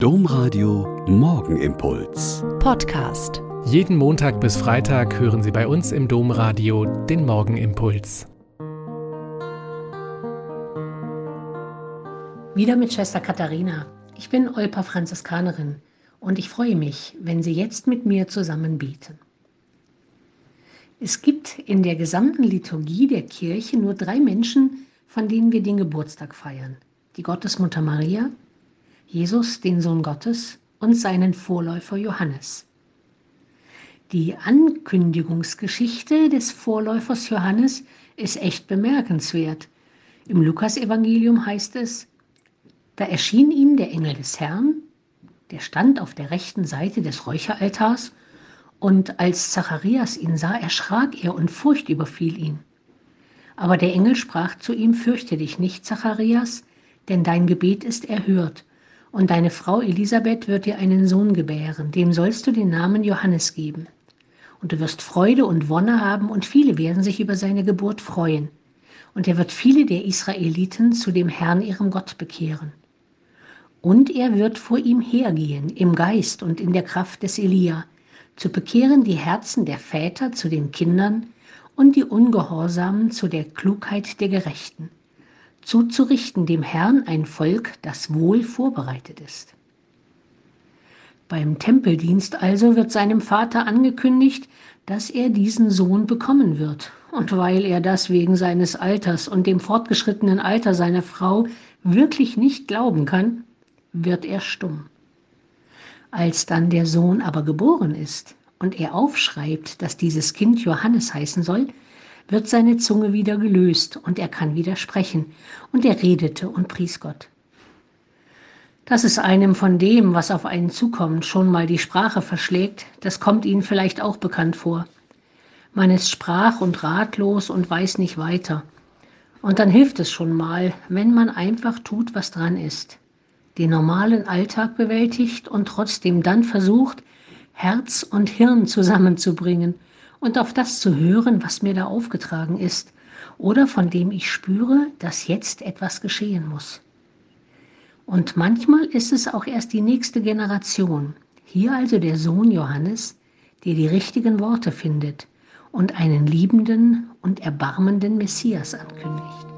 Domradio Morgenimpuls. Podcast. Jeden Montag bis Freitag hören Sie bei uns im Domradio den Morgenimpuls. Wieder mit Schwester Katharina. Ich bin Olpa Franziskanerin und ich freue mich, wenn Sie jetzt mit mir zusammen beten. Es gibt in der gesamten Liturgie der Kirche nur drei Menschen, von denen wir den Geburtstag feiern. Die Gottesmutter Maria, Jesus, den Sohn Gottes, und seinen Vorläufer Johannes. Die Ankündigungsgeschichte des Vorläufers Johannes ist echt bemerkenswert. Im Lukasevangelium heißt es, da erschien ihm der Engel des Herrn, der stand auf der rechten Seite des Räucheraltars und als Zacharias ihn sah, erschrak er und Furcht überfiel ihn. Aber der Engel sprach zu ihm, fürchte dich nicht, Zacharias, denn dein Gebet ist erhört. Und deine Frau Elisabeth wird dir einen Sohn gebären, dem sollst du den Namen Johannes geben. Und du wirst Freude und Wonne haben, und viele werden sich über seine Geburt freuen. Und er wird viele der Israeliten zu dem Herrn ihrem Gott bekehren. Und er wird vor ihm hergehen, im Geist und in der Kraft des Elia, zu bekehren die Herzen der Väter zu den Kindern und die Ungehorsamen zu der Klugheit der Gerechten, zuzurichten dem Herrn ein Volk, das wohl vorbereitet ist. Beim Tempeldienst also wird seinem Vater angekündigt, dass er diesen Sohn bekommen wird. Und weil er das wegen seines Alters und dem fortgeschrittenen Alter seiner Frau wirklich nicht glauben kann, wird er stumm. Als dann der Sohn aber geboren ist und er aufschreibt, dass dieses Kind Johannes heißen soll, wird seine Zunge wieder gelöst und er kann wieder sprechen. Und er redete und pries Gott. Dass es einem von dem, was auf einen zukommt, schon mal die Sprache verschlägt, das kommt Ihnen vielleicht auch bekannt vor. Man ist sprach und ratlos und weiß nicht weiter. Und dann hilft es schon mal, wenn man einfach tut, was dran ist den normalen Alltag bewältigt und trotzdem dann versucht, Herz und Hirn zusammenzubringen und auf das zu hören, was mir da aufgetragen ist oder von dem ich spüre, dass jetzt etwas geschehen muss. Und manchmal ist es auch erst die nächste Generation, hier also der Sohn Johannes, der die richtigen Worte findet und einen liebenden und erbarmenden Messias ankündigt.